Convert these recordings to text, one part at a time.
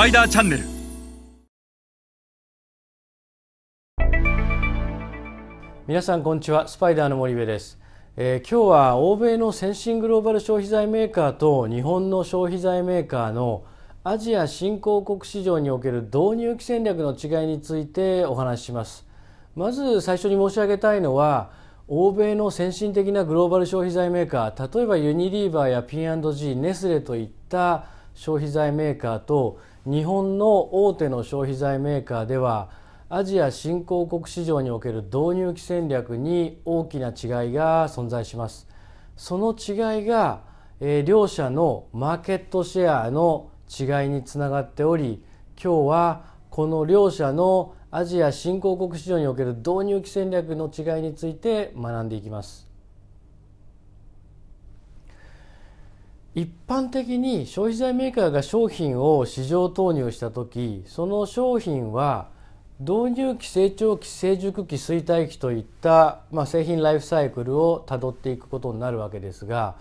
パイダーチャンネル。皆さんこんにちは。スパイダーの森部です、えー今日は欧米の先進グローバル消費財メーカーと日本の消費財メーカーのアジア新興国市場における導入戦略の違いについてお話しします。まず最初に申し上げたいのは欧米の先進的なグローバル消費財メーカー例えばユニリーバーや P&G ネスレといった消費財メーカーと日本の大手の消費財メーカーではアジア新興国市場における導入期戦略に大きな違いが存在します。その違いが、えー両社のマーケットシェアの違いにつながっており今日はこの両社のアジア新興国市場における導入期戦略の違いについて学んでいきます。一般的に消費財メーカーが商品を市場投入した時その商品は導入期成長期成熟期衰退期といった、まあ、製品ライフサイクルをたどっていくことになるわけですが、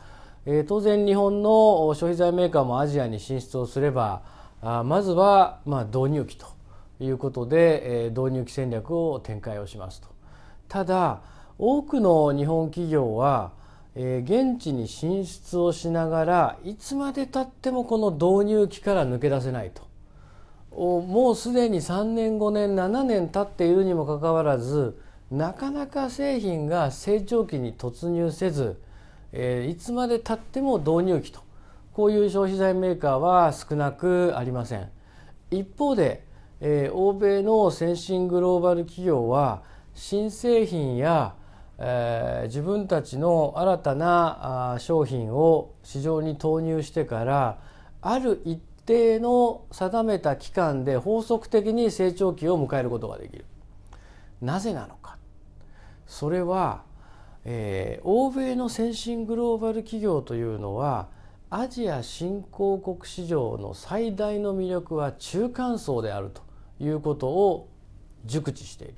えー当然日本の消費財メーカーもアジアに進出をすればあまずは、まあ、導入期ということで、えー導入期戦略を展開をしますと。ただ多くの日本企業は、えー現地に進出をしながらいつまでたってもこの導入期から抜け出せないと。もうすでに3年5年7年経っているにもかかわらずなかなか製品が成長期に突入せず、えーいつまでたっても導入期と。こういう消費財メーカーは少なくありません。一方で、えー欧米の先進グローバル企業は新製品や、えー自分たちの新たな商品を市場に投入してからある一定の定めた期間で法則的に成長期を迎えることができる。なぜなのか。それは、えー欧米の先進グローバル企業というのはアジア新興国市場の最大の魅力は中間層であるということを熟知している。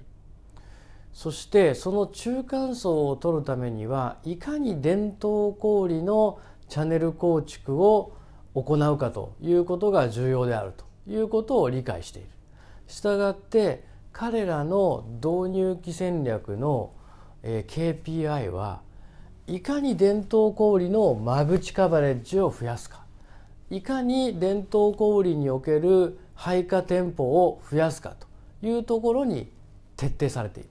そしてその中間層を取るためにはいかに伝統小売のチャンネル構築を行うかということが重要であるということを理解している。したがって彼らの導入期戦略の KPI はいかに伝統小売の間口カバレッジを増やすかいかに伝統小売における配下店舗を増やすかというところに徹底されている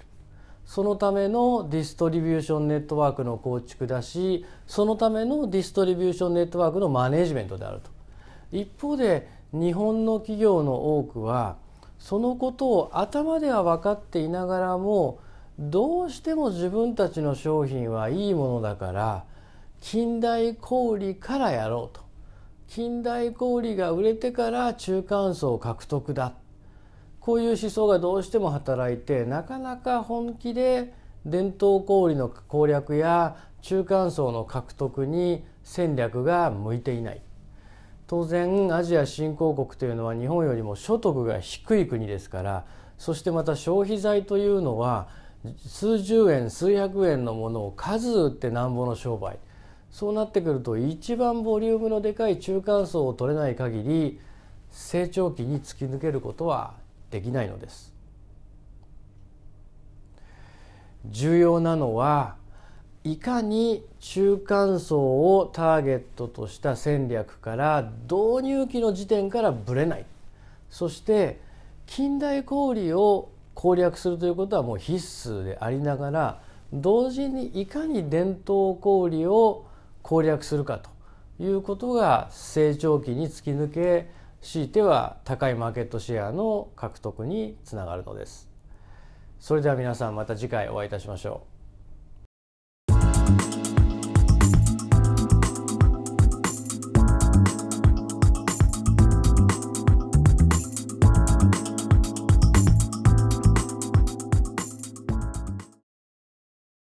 そのためのディストリビューションネットワークの構築だしそのためのディストリビューションネットワークのマネジメントであると。一方で日本の企業の多くはそのことを頭では分かっていながらもどうしても自分たちの商品はいいものだから近代小売からやろうと。近代小売が売れてから中間層獲得だこういう思想がどうしても働いてなかなか本気で伝統小売の攻略や中間層の獲得に戦略が向いていない。当然アジア新興国というのは日本よりも所得が低い国ですからそしてまた消費財というのは数十円数百円のものを数売ってなんぼの商売。そうなってくると一番ボリュームのでかい中間層を取れない限り成長期に突き抜けることはできないのです。重要なのはいかに中間層をターゲットとした戦略から導入期の時点からぶれない。そして近代小売を攻略するということはもう必須でありながら同時にいかに伝統小売を攻略するかということが成長期に突き抜け強いては高いマーケットシェアの獲得につながるのです。それでは皆さんまた次回お会いいたしましょう。